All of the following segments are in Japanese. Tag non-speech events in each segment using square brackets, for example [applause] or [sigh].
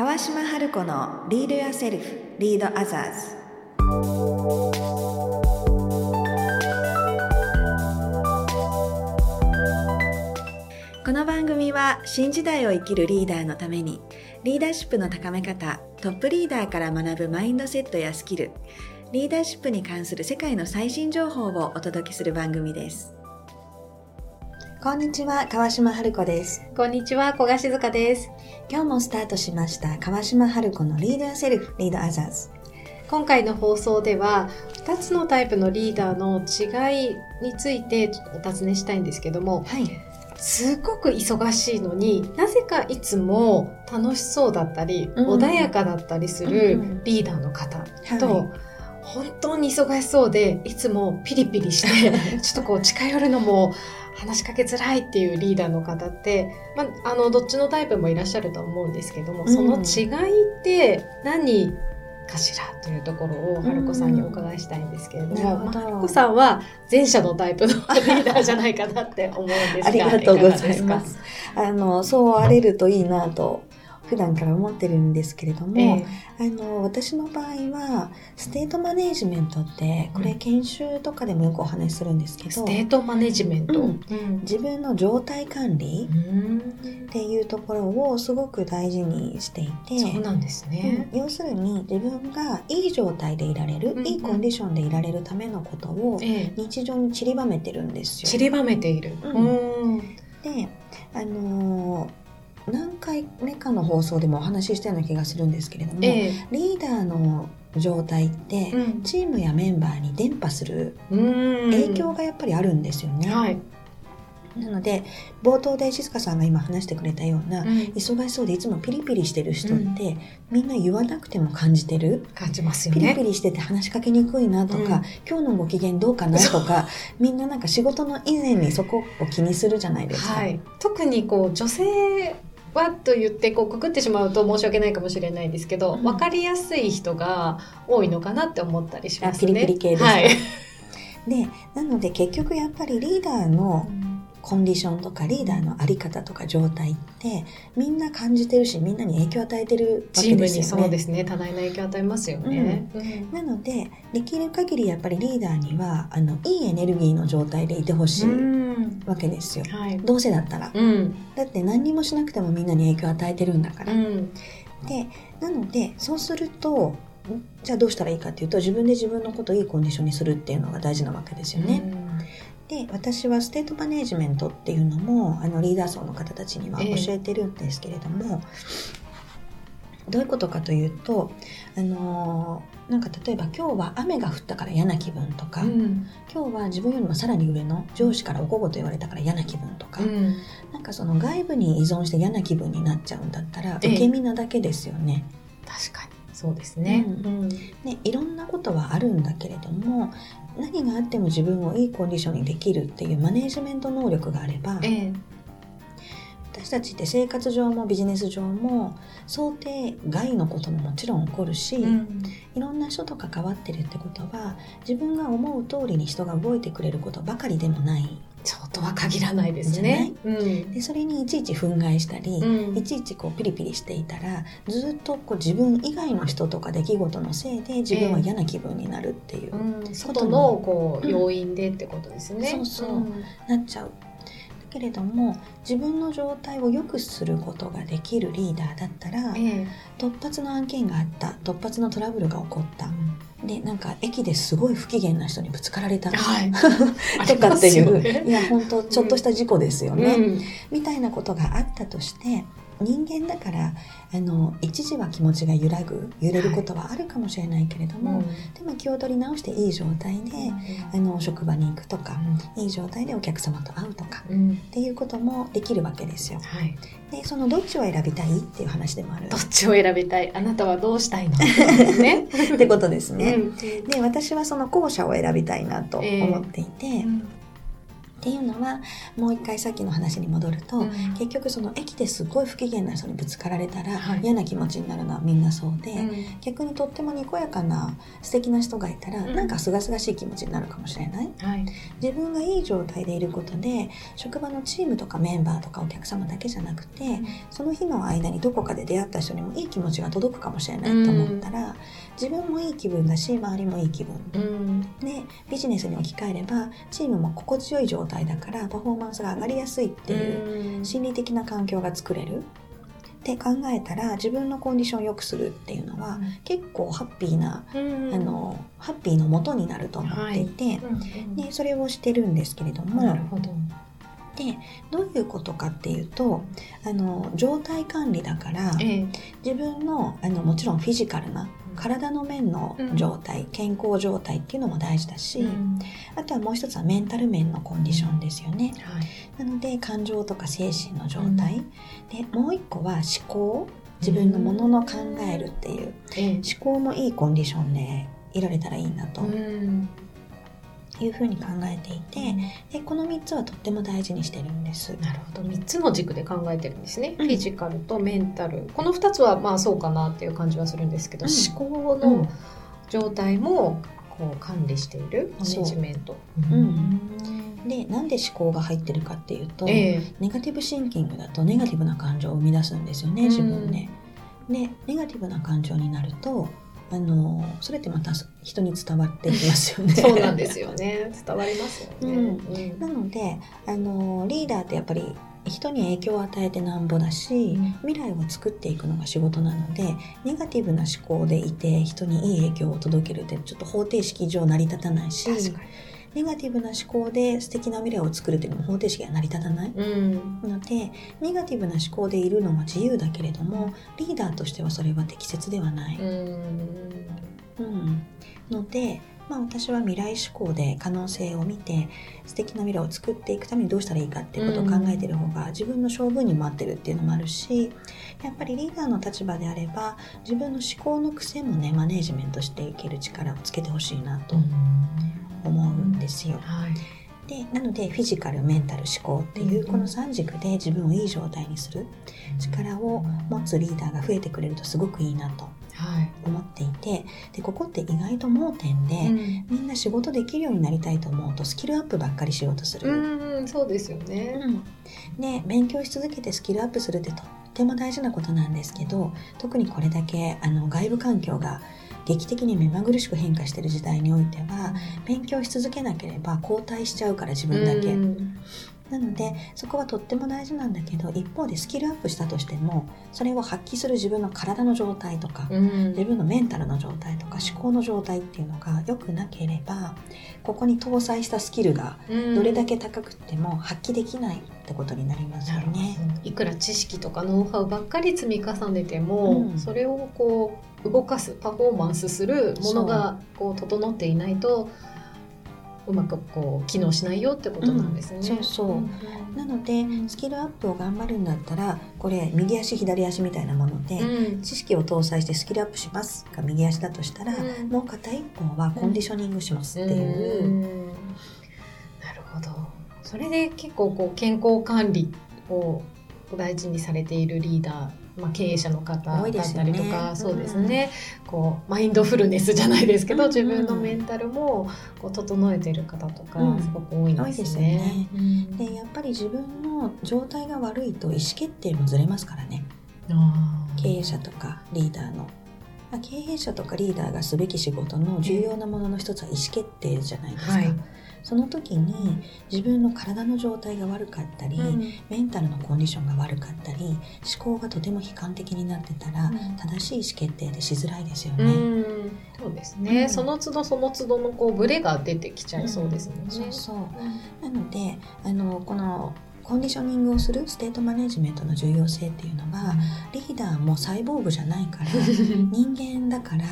川島春子のリードやセルフリードアザーズ。この番組は新時代を生きるリーダーのためにリーダーシップの高め方トップリーダーから学ぶマインドセットやスキルリーダーシップに関する世界の最新情報をお届けする番組です。こんにちは川島春子です。こんにちは、小賀静香です。今日もスタートしました川島春子のリーダーセルフリードアザーズ。今回の放送では、2つのタイプのリーダーの違いについてお尋ねしたいんですけども、はい。すごく忙しいのになぜかいつも楽しそうだったり、うん。穏やかだったりすうんうるん。リーダーの方はい。と、本当に忙しそうでいつもピリピリして [laughs] ちょっとこう近寄るのも話しかけづらいっていうリーダーの方って、まあ、あのどっちのタイプもいらっしゃると思うんですけども、うん。その違いって何かしらというところを春子さんにお伺いしたいんですけれども、なるほど。まあ春子さんは前者のタイプのリーダーじゃないかなって思うんですがありがとうございます。あの、そうあれるといいなと、普段から思ってるんですけれども、えあの、私の場合は、ステートマネージメントって、これうん研修とかでもよくお話しするんですけど、えステートマネジメント？うん。うん。自分の状態管理うん。っていうところをすごく大事にしていて、そうなんですね。うん。要するに自分がいい状態でいられる、うんいいコンディションでいられるためのことをええ。日常に散りばめてるんですよ。散りばめている。うん。うん。で、あのー何回目かの放送でもお話ししたような気がするんですけれども、ええリーダーの状態って、うんチームやメンバーに伝播するうん影響がやっぱりあるんですよね。はい。なので冒頭で静香さんが今話してくれたような、うん忙しそうでいつもピリピリしてる人って、みんな言わなくても感じてる。感じますよピリピね。リしてて話しかけにくいなとか、うん今日のご機嫌どうかなとかみんななんか仕事の以前にそこを気にするじゃないですか。はい。特にこう女性はと言ってこうくくってしまうと申し訳ないかもしれないですけど、うん分かりやすい人が多いのかなって思ったりしますね。あピリピリ系ですか？はい。でなので結局やっぱりリーダーのコンディションとかリーダーの在り方とか状態ってみんな感じてるしみんなに影響を与えてるわけですよね。そうですね多大な影響を与えますよね。うんなのでできる限りやっぱりリーダーにはあのいいエネルギーの状態でいてほしいうんわけですよ。はい。どうせだったら。うん。だって何にもしなくてもみんなに影響を与えてるんだから。うん。でなのでそうするとんじゃあどうしたらいいかっていうと自分で自分のことをいいコンディションにするっていうのが大事なわけですよね。で私はステートマネージメントっていうのもあのリーダー層の方たちにはええ教えてるんですけれども、どういうことかというとあのーなんか例えば今日は雨が降ったから嫌な気分とか、うん。今日は自分よりもさらに上の上司からおこごと言われたから嫌な気分とか、うん。なんかその外部に依存して嫌な気分になっちゃうんだったらええ受け身なだけですよね。確かにそうですね。うんうんね、いろんなことはあるんだけれども何があっても自分をいいコンディションにできるっていうマネージメント能力があればええ。私たちって生活上もビジネス上も想定外のことももちろん起こるし、うんいろんな人と関わってるってことは自分が思う通りに人が動いてくれることばかりでもないそうとは限らないですね。うん。でそれにいちいち憤慨したり、うんいちいちこうピリピリしていたらずっとこう自分以外の人とか出来事のせいで自分は嫌な気分になるっていう、うん、外のこううん要因でってことですね。そうそうんなっちゃう。だけれども自分の状態を良くすることができるリーダーだったらええ。突発の案件があった突発のトラブルが起こった。でなんか駅ですごい不機嫌な人にぶつかられた、はい。[laughs] とかっていう、ね。いや本当ちょっとした事故ですよね、うん。みたいなことがあったとして人間だからあの一時は気持ちが揺らぐ揺れることはあるかもしれないけれども、でも気を取り直していい状態で、あの職場に行くとか、いい状態でお客様と会うとかうんっていうこともできるわけですよ。はい。でそのどっちを選びたいっていう話でもあるどっちを選びたい？あなたはどうしたいの？ね。[laughs] ってことですね。うんで私はその後者を選びたいなと思っていて、っていうのはもう一回さっきの話に戻ると、うん。結局その駅ですごい不機嫌な人にぶつかられたら、はい。嫌な気持ちになるのはみんなそうで、うん。逆にとってもにこやかな素敵な人がいたら、うん。なんかすがすがしい気持ちになるかもしれない。はい。自分がいい状態でいることで職場のチームとかメンバーとかお客様だけじゃなくて、その日の間にどこかで出会った人にもいい気持ちが届くかもしれないと思ったら、自分もいい気分だし周りもいい気分。うん。でビジネスに置き換えればチームも心地よい状態だからパフォーマンスが上がりやすいっていううん。心理的な環境が作れる。って考えたら自分のコンディションを良くするっていうのは結構ハッピーな、うん。あのハッピーの元になると思っていて、うん。でそれをしてるんですけれどもど。でどういうことかっていうとあの状態管理だからええ。自分のあのもちろんフィジカルな体の面の状態、健康状態っていうのも大事だし、うん。あとはもう一つはメンタル面のコンディションですよね。はい。なので感情とか精神の状態、でもう一個は思考。自分のものの考えるっていう。ええ。思考もいいコンディションでいられたらいいなと。うんいうふうに考えていて、でこの3つはとっても大事にしてるんです。なるほど。3つの軸で考えてるんですね、うん。フィジカルとメンタル。この2つはまあそうかなっていう感じはするんですけど、うん。思考の状態もこう管理しているマネジメント。うん。でなんで思考が入ってるかっていうと、ええ。ネガティブシンキングだとネガティブな感情を生み出すんですよね自分で。でネガティブな感情になるとあのそれってまた人に伝わってきますよね。[laughs] そうなんですよね。伝わりますよね。うん。なのであのリーダーってやっぱり人に影響を与えてなんぼだし、うん。未来を作っていくのが仕事なのでネガティブな思考でいて人にいい影響を届けるってちょっと方程式上成り立たないし確かネガティブな思考で素敵な未来を作るっていうのも方程式が成り立たないに。うんのでネガティブな思考でいるのは自由だけれどもリーダーとしてはそれは適切ではない。うんうん、ので、まあ、私は未来志向で可能性を見て素敵な未来を作っていくためにどうしたらいいかっていうことを考えている方が自分の勝負にも合ってるっていうのもあるしやっぱりリーダーの立場であれば自分の思考の癖もねマネージメントしていける力をつけてほしいなと思うんですよ。はい。でなのでフィジカルメンタル思考っていうこの3軸で自分をいい状態にする力を持つリーダーが増えてくれるとすごくいいなとはい思っていてでここって意外と盲点で、うんみんな仕事できるようになりたいと思うとスキルアップばっかりしようとする。うんそうですよね。うんで勉強し続けてスキルアップするってとっても大事なことなんですけど特にこれだけあの外部環境が劇的に目まぐるしく変化している時代においては勉強し続けなければ後退しちゃうから自分だけ。うんなのでそこはとっても大事なんだけど一方でスキルアップしたとしてもそれを発揮する自分の体の状態とか、うん。自分のメンタルの状態とか思考の状態っていうのが良くなければここに搭載したスキルがどれだけ高くっても発揮できないってことになりますよね。ど。いくら知識とかノウハウばっかり積み重ねても、うん。それをこう動かすパフォーマンスするものがこう整っていないとうまくこう機能しないよってことなんですね。うん。そうそう。んなのでスキルアップを頑張るんだったらこれ右足左足みたいなもので、うん。知識を搭載してスキルアップします。が右足だとしたら、うん。もう片一方はコンディショニングしますっていう。うん。なるほど。それで結構こう健康管理を大事にされているリーダー、まあ、経営者の方だったりとか、そうですね、こうマインドフルネスじゃないですけど、うん。自分のメンタルもこう整えてる方とか、うん。すごく多いんですね。うん。でやっぱり自分の状態が悪いと意思決定もずれますからね。経営者とかリーダーの、まあ、経営者とかリーダーがすべき仕事の重要なものの一つは意思決定じゃないですか、はいその時に自分の体の状態が悪かったり、うん。メンタルのコンディションが悪かったり思考がとても悲観的になってたら、うん。正しい意思決定でしづらいですよね。うん。そうですね、うん。その都度その都度のこうブレが出てきちゃいそうですもんね。そうそうなのであのこのコンディショニングをするステートマネジメントの重要性っていうのはリーダーもサイボーグじゃないから [laughs] 人間だから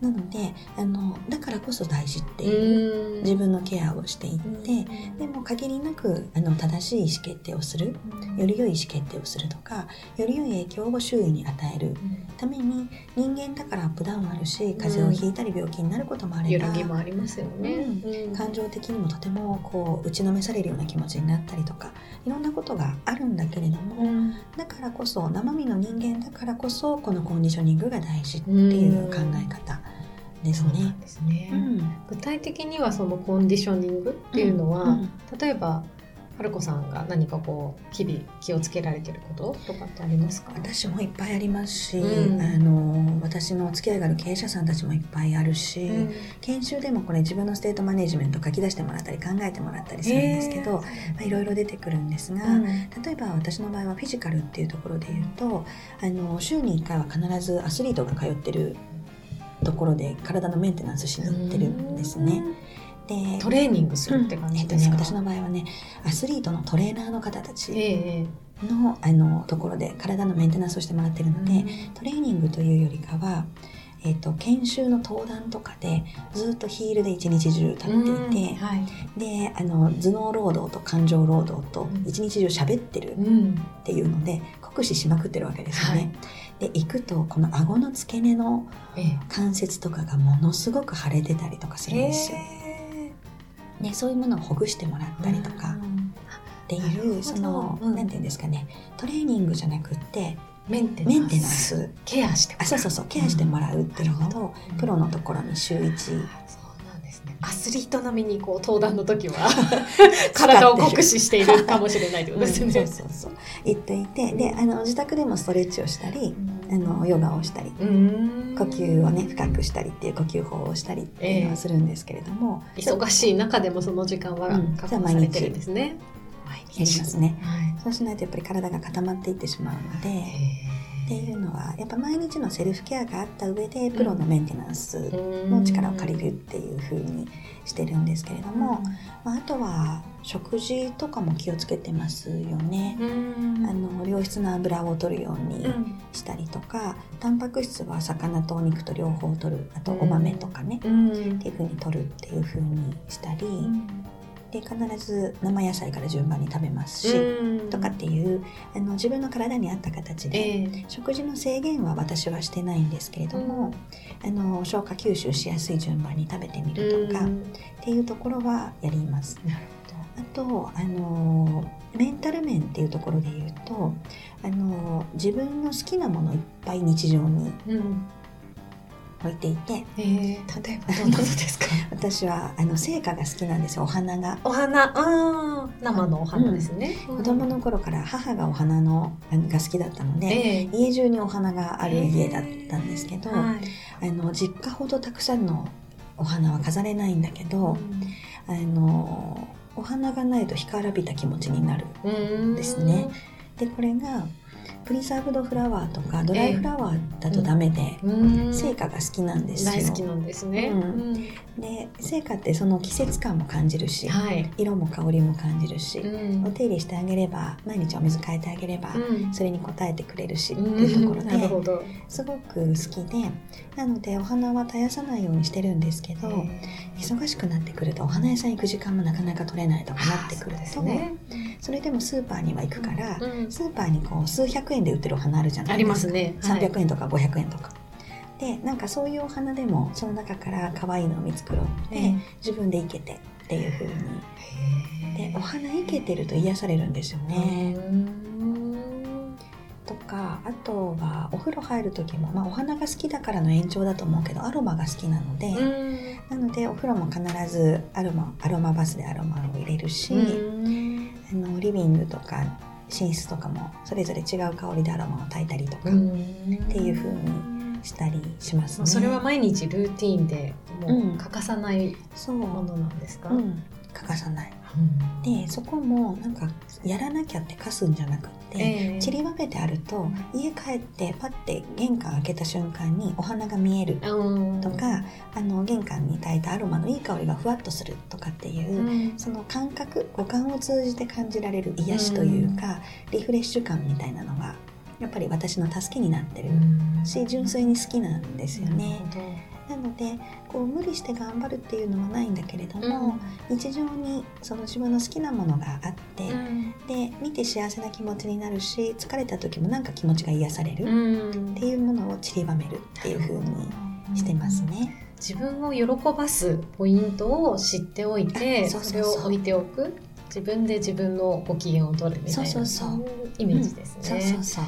なのであのだからこそ大事っていう、うん。自分のケアをしていって、でも限りなくあの正しい意思決定をするより良い意思決定をするとかより良い影響を周囲に与えるために人間だからアップダウンあるし風邪をひいたり病気になることもあれば、揺らぎもありますよね。うん。感情的にもとてもこう打ちのめされるような気持ちになったりとかいろんなことがあるんだけれども、うん。だからこそ生身の人間だからこそこのコンディショニングが大事っていう考え方ですね。ですね。うん具体的にはそのコンディショニングっていうのは、うん例えば春子さんが何かこう日々気をつけられてることとかってありますか？私もいっぱいありますし、うんあの私のお付き合いがある経営者さんたちもいっぱいあるし、うん研修でもこれ自分のステートマネジメント書き出してもらったり考えてもらったりするんですけど、まあいろいろ出てくるんですが、うん例えば私の場合はフィジカルっていうところで言うとあの週に1回は必ずアスリートが通ってるところで体のメンテナンスしに行ってるんですね。でトレーニングするって感えっとね、じですか？私の場合はねアスリートのトレーナーの方たちええのあのところで体のメンテナンスをしてもらってるので、トレーニングというよりかは、えっと研修の登壇とかでずっとヒールで一日中立っていて、うんはい。であの頭脳労働と感情労働とうん一日中喋ってるうんっていうので酷使しまくってるわけですよはいね。で行くとこの顎の付け根のええ。関節とかがものすごく腫れてたりとかするんですよ。ね、そういうものをほぐしてもらったりとか。っていうその、うん。なんていうんですかね。トレーニングじゃなくってメンテナンス。ケアしてもらあそうそうそう。ケアしてもらうっていうのを、うん。プロのところに週1そうなんですね。アスリート並みにこう登壇の時は [laughs] 体を酷使しているかもしれないということですね。そうそうそう。言っていてであの自宅でもストレッチをしたりあのヨガをしたりうん。呼吸をね深くしたりっていう呼吸法をしたりっていうのをするんですけれども、忙しい中でもその時間はうん確保されてるんですね。毎やりますね。はい。そうしないとやっぱり体が固まっていってしまうので、っていうのはやっぱ毎日のセルフケアがあった上でプロのメンテナンスの力を借りるっていう風にしてるんですけれども、まあ、あとは食事とかも気をつけてますよね。うん。あの良質な油を取るようにしたりとか、タンパク質は魚とお肉と両方取るあとお豆とかね、うん。っていう風に取るっていう風にしたり、で必ず生野菜から順番に食べますし、うん。とかっていうあの自分の体に合った形で、ええ。食事の制限は私はしてないんですけれども、あの消化吸収しやすい順番に食べてみるとか、っうん。ていうところはやります。あとあのメンタル面っていうところで言うとあの自分の好きなものいっぱい日常に置いていてええ例えばどんなのですか？[laughs] 私はあの成果が好きなんですよ。お花が。お花、あー。生のお花ですね。子供の頃から母がお花のが好きだったので、ええ。家中にお花がある家だったんですけど、はい。あの実家ほどたくさんのお花は飾れないんだけど、あのお花がないと干からびた気持ちになるうんですね。でこれがプリザーブドフラワーとかドライフラワーだとダメで、うん成果が好きなんですよ。大好きなんですね。うんで成果ってその季節感も感じるし、はい。色も香りも感じるし、うんお手入れしてあげれば毎日お水変えてあげれば、うんそれに応えてくれるしってうんいうところで。すごく好きでなのでお花は絶やさないようにしてるんですけど、忙しくなってくるとお花屋さん行く時間もなかなか取れないとかなってくるとね。それでもスーパーには行くから、うんスーパーにこう数百円で売ってるお花あるじゃなあいですか。りますね。はい。300円とか500円とか。でなんかそういうお花でもその中から可愛いのを見繕って、ええ。自分で生けてっていう風に。でお花生けてると癒されるんですよね。かあとはお風呂入る時も、まあ、お花が好きだからの延長だと思うけどアロマが好きなので、うん。なのでお風呂も必ずアロマアロマバスでアロマを入れるし、うん。あのリビングとか寝室とかもそれぞれ違う香りでアロマを焚いたりとかっていう風にしたりしますね。それは毎日ルーティンでもうんう欠かさないものなんですか、うん、欠かさない。でそこもなんかやらなきゃって課すんじゃなくって、ええ。散りばめてあると家帰ってパッて玄関開けた瞬間にお花が見えるうん。とか、あの玄関に焚いたアロマのいい香りがふわっとするとかっていうう、ん。その感覚五感を通じて感じられる癒しというか、リフレッシュ感みたいなのがやっぱり私の助けになってるし純粋に好きなんですよね。なのでこう無理して頑張るっていうのはないんだけれども、日常にその自分の好きなものがあって、で見て幸せな気持ちになるし疲れた時もなんか気持ちが癒されるっていうものを散りばめるっていう風にしてますね。自分を喜ばすポイントを知っておいてあそれを置いておく。自分で自分のご機嫌を取るみたいなそうそうそう。イメージですね。そうそうそう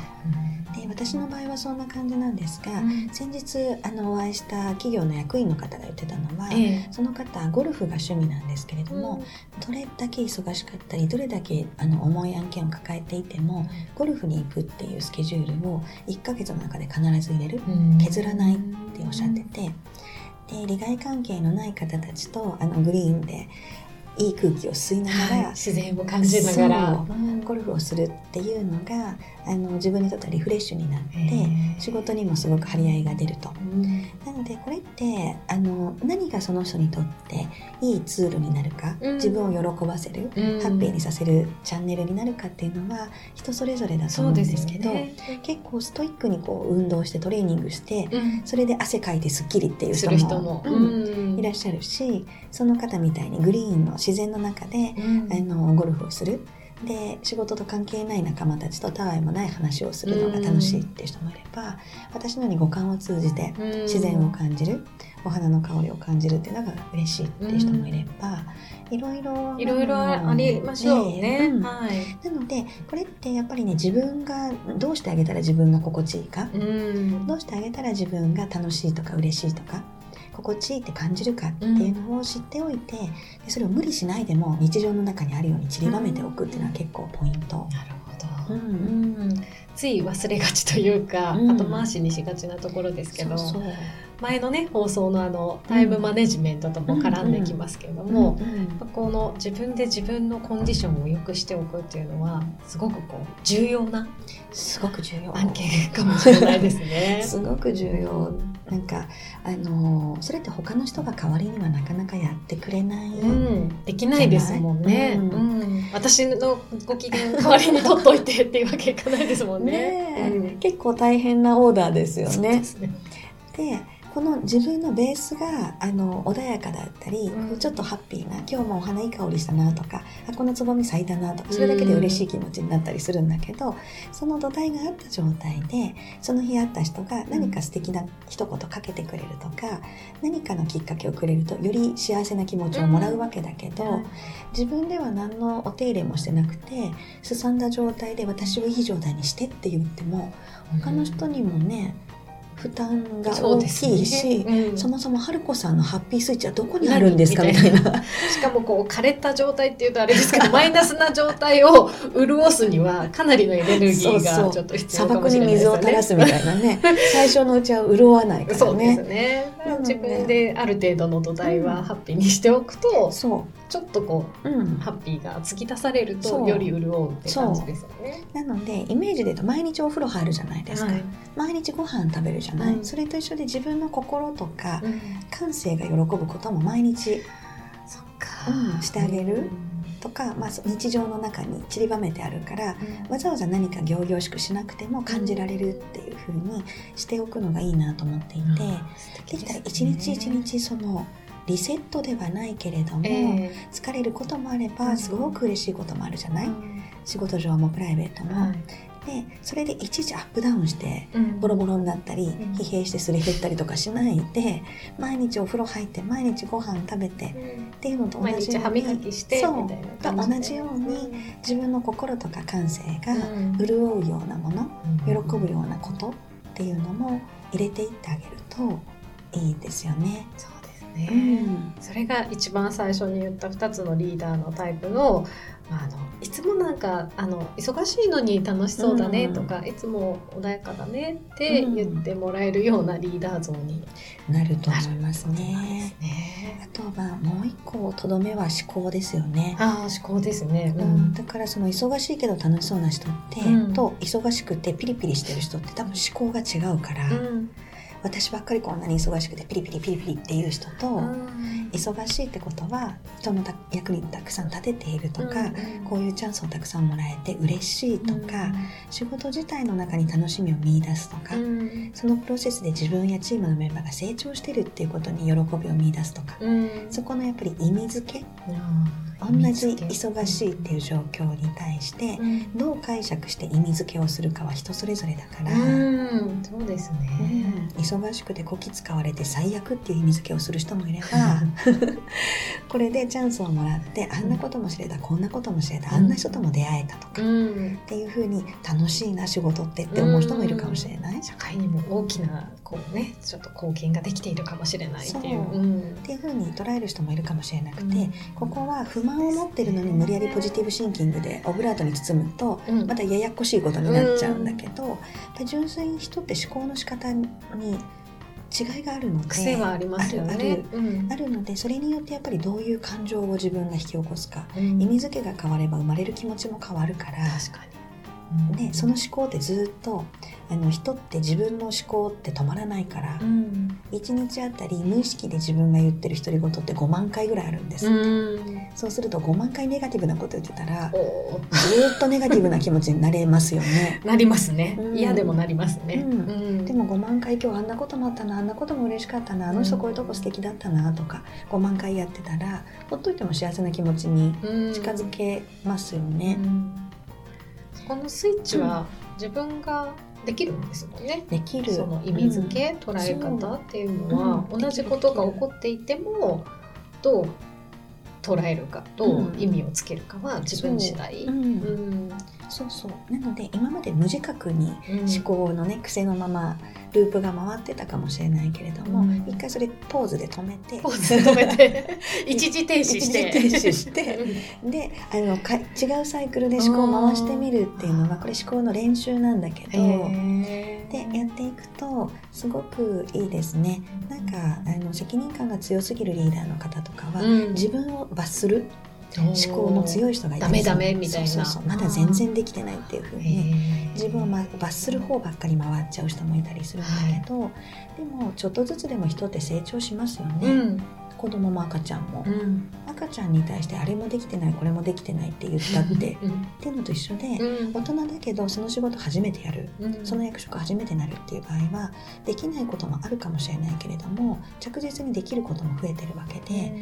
で私の場合はそんな感じなんですが、うん。先日あのお会いした企業の役員の方が言ってたのは、ええ。その方ゴルフが趣味なんですけれども、どれだけ忙しかったりどれだけあの重い案件を抱えていてもゴルフに行くっていうスケジュールを1ヶ月の中で必ず入れる。うん。削らないっておっしゃってて。で利害関係のない方たちとあのグリーンでいい空気を吸いながら、はい、自然を感じながら。ゴルフをするっていうのがあの自分にとってはリフレッシュになってええ。仕事にもすごく張り合いが出ると。うん。なのでこれってあの何がその人にとっていいツールになるか、うん。自分を喜ばせる、うん。ハッピーにさせるチャンネルになるかっていうのは人それぞれだと思うんですけどね。結構ストイックにこう運動してトレーニングしてうん。それで汗かいてすっきりっていうす人もる人も、うん。いらっしゃるしその方みたいにグリーンの自然の中で、うん。あのゴルフをするで仕事と関係ない仲間たちとたわいもない話をするのが楽しいっていう人もいれば、私のように五感を通じてうん。自然を感じる、お花の香りを感じるっていうのが嬉しいっていう人もいれば、いろいろいろいろありましょうね。うん。はい。なのでこれってやっぱりね自分がどうしてあげたら自分が心地いいか、うん。どうしてあげたら自分が楽しいとか嬉しいとか？心地いいって感じるかっていうのを知っておいて、でそれを無理しないでも日常の中にあるように散りばめておくっていうのは結構ポイント。なるほど。ううんんつい忘れがちというか、うん後回しにしがちなところですけど、そうそう前のね放送のあのタイムマネジメントとも絡んできますけれども、この自分で自分のコンディションを良くしておくっていうのはすごくこう重要なすごく重要。案件かもしれないですね。[laughs] すごく重要。なんかあのーそれって他の人が代わりにはなかなかやってくれない。うん、できないですもんね。じゃない？うん私のご機嫌代わりに取っといてっていうわけいかないですもんね。結構大変なオーダーですよそうねで。すね。でこの自分のベースがあの穏やかだったり、うん。ちょっとハッピーな今日もお花いい香りしたなとかあこのつぼみ咲いたなとかそれだけで嬉しい気持ちになったりするんだけど、その土台があった状態でその日会った人が何か素敵な一言かけてくれるとか、何かのきっかけをくれるとより幸せな気持ちをもらうわけだけど、自分では何のお手入れもしてなくてすさんだ状態で私をいい状態にしてって言っても他の人にもね負担が大きいし、ねうん。そもそも春子さんのハッピースイッチはどこにあるんですかみたいな。[laughs] しかもこう枯れた状態っていうとあれですけど [laughs] マイナスな状態を潤すにはかなりのエネルギーそうそう。がちょっと必要砂漠にかもしれないですよね。水を垂らすみたいなね。[laughs] 最初のうちは潤わないからそうですね。ね自分である程度の土台はハッピーにしておくと、そちょっとこう、うん。う、ハッピーが突き出されるとより潤うって感じですよね。なのでイメージで言うと毎日お風呂入るじゃないですか、はい。毎日ご飯食べるじゃない、うんそれと一緒で自分の心とかうん。感性が喜ぶことも毎日うんしてあげる？とか、まあ、日常の中に散りばめてあるからわざわざ何か仰々しくしなくても感じられるっていう風にしておくのがいいなと思っていて、できたら一日一日そのリセットではないけれども、え疲れることもあれうん。ばすごく嬉しいこともあるじゃない、え仕事上もプライベートも、はい。でそれでいちいちアップダウンしてうん。ボロボロになったり、ん。疲弊してすり減ったりとかしないで毎日お風呂入って毎日ご飯食べてっていうのと同じように歯磨きしてそう。と同じように自分の心とか感性がうん。潤うようなもの、喜ぶようなことっていうのも入れていってあげるといいですよね。ね、うんそれが一番最初に言った2つのリーダーのタイプの,、まあ、あのいつもなんかあの忙しいのに楽しそうだねとか、いつも穏やかだねって言ってもらえるようなリーダー像になると思いますね。ね。あとはもう一個とどめは思考ですよね。ああ思考ですね。うん、だからその忙しいけど楽しそうな人って、うんと忙しくてピリピリしてる人って多分思考が違うから、うん私ばっかりこんなに忙しくてピリピリピリピリっていう人と、うん。忙しいってことは人のた役にたくさん立てているとか、うんこういうチャンスをたくさんもらえて嬉しいとか、仕事自体の中に楽しみを見出すとか、うん。そのプロセスで自分やチームのメンバーが成長してるっていうことに喜びを見出すとか、うん。そこのやっぱり意味付け同じ忙しいっていう状況に対してうん。どう解釈して意味付けをするかは人それぞれだから、うん。そうですうん。ね。忙しくてこき使われて最悪っていう意味付けをする人もいれば [laughs] これでチャンスをもらってあんなことも知れたこんなことも知れたあんな人とも出会えたとか、うん。っていう風に楽しいな仕事ってって思う人もいるかもしれない。社会にも大きなこうねちょっと貢献ができているかもしれないっていう。そううんっていう風に捉える人もいるかもしれなくて、うんここは不満を持ってるのに無理やりポジティブシンキングでオブラートに包むとうんまたややこしいことになっちゃうんだけど、やっぱり純粋に人って思考の仕方に違いがあるので癖はありますよね。あるあるうんあるのでそれによってやっぱりどういう感情を自分が引き起こすか、うん意味付けが変われば生まれる気持ちも変わるから、確かに。ね、その思考ってずっとあの人って自分の思考って止まらないから、うん。1日あたり無意識で自分が言ってる独り言って5万回ぐらいあるんです、うん。そうすると5万回ネガティブなこと言ってたらずっとネガティブな気持ちになれますよね。[laughs] なりますね。うん。嫌でもなりますね。うん。うん。でも5万回今日あんなこともあったなあんなことも嬉しかったなあの人こういうとこ素敵だったなとか5万回やってたらほっといても幸せな気持ちにうん。近づけますよね、うんそこのスイッチは自分ができるんですもんね。できる。その意味付け、捉え方っていうのは、うん。同じことが起こっていてもどう捉えるかどう意味をつけるかは自分次第。そう,、うん。うん。そう。なので今まで無自覚にうん。思考のね癖のままループが回ってたかもしれないけれども、うん。一回それポーズで止めてポーズ止めて [laughs] 一時停止して。一時停止してであのか違うサイクルで思考を回してみるっていうのはこれ思考の練習なんだけど。へでやっていくとすごくいいですね。なんかあの責任感が強すぎるリーダーの方とかは、うん。自分を罰する思考の強い人がいてダメダメみたいな。まだ全然できてないっていうふうにね自分を、ま、罰する方ばっかり回っちゃう人もいたりするんだけど、でもちょっとずつでも人って成長しますよね、うん子供も赤ちゃんも、うん。赤ちゃんに対してあれもできてないこれもできてないって言ったってうん。っていうのと一緒で、うん。大人だけどその仕事初めてやるうん。その役職初めてなるっていう場合はできないこともあるかもしれないけれども着実にできることも増えてるわけで、や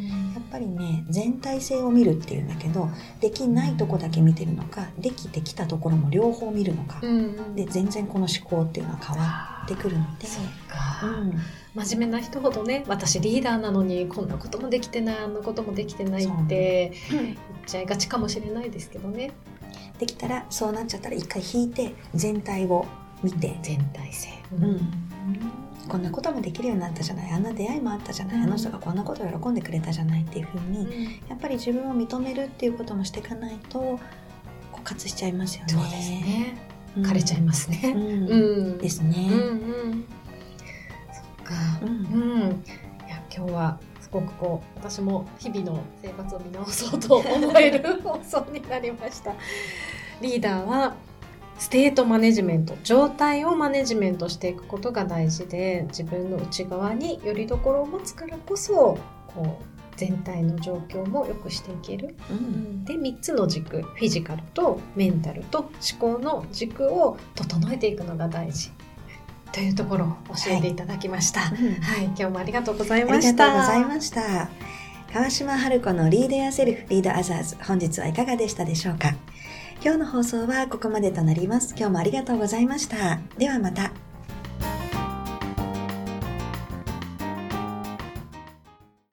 っぱりね全体性を見るっていうんだけどできないとこだけ見てるのかできてきたところも両方見るのか、うんで全然この思考っていうのは変わってくるので。そうん。真面目な人ほどね私リーダーなのにこんなこともできてないあんなこともできてないって言っちゃいがちかもしれないですけどね。できたらそうなっちゃったら一回引いて全体を見て、全体性、うん。こんなこともできるようになったじゃない。あんな出会いもあったじゃない、うん。あの人がこんなことを喜んでくれたじゃないっていうふうに、うん。やっぱり自分を認めるっていうこともしていかないと枯渇しちゃいますよね。そうですね。うん枯れちゃいますね、ですね。そっか。うんうん。いや今日はすごくこう私も日々の生活を見直そうと思える放送になりました。リーダーはステートマネジメント状態をマネジメントしていくことが大事で自分の内側によりどころを持つからこそこう全体の状況も良くしていけるうんで3つの軸フィジカルとメンタルと思考の軸を整えていくのが大事というところを教えていただきました。はい、今日もありがとうございあました。りがとうございました。川島春子の Lead Yourself Lead Others 本日はいかがでしたでしょうか？今日の放送はここまでとなります。今日もありがとうございました。ではまた。